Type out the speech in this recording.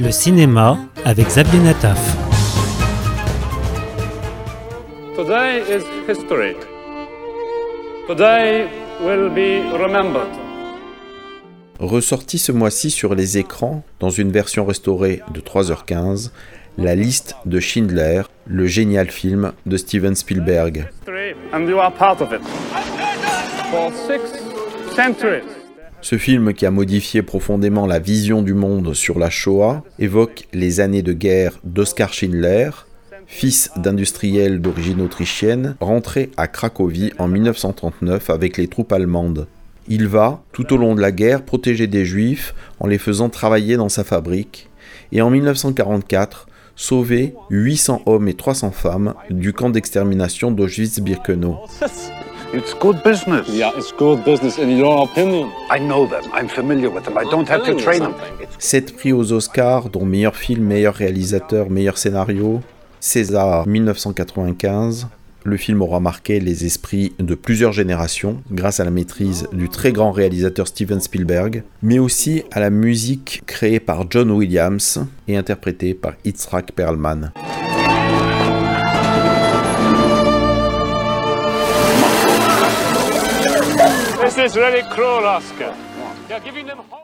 Le cinéma avec Xavier Nataf. Today is history. Today will be remembered. Ressorti ce mois-ci sur les écrans, dans une version restaurée de 3h15, La liste de Schindler, le génial film de Steven Spielberg. History, And you are part of it. For six centuries, Ce film qui a modifié profondément la vision du monde sur la Shoah évoque les années de guerre d'Oskar Schindler, fils d'industriel d'origine autrichienne, rentré à Cracovie en 1939 avec les troupes allemandes. Il va, tout au long de la guerre, protéger des juifs en les faisant travailler dans sa fabrique, et en 1944, sauver 800 hommes et 300 femmes du camp d'extermination d'Auschwitz-Birkenau. It's good business. Yeah, it's good business in your opinion? I know them. I'm familiar with them. I don't have to train them. It's 7 prix aux Oscars, dont meilleur film, meilleur réalisateur, meilleur scénario. César 1995. Le film aura marqué les esprits de plusieurs générations grâce à la maîtrise du très grand réalisateur Steven Spielberg, mais aussi à la musique créée par John Williams et interprétée par Itzhak Perlman. This is really cruel, Oscar. Giving them hope.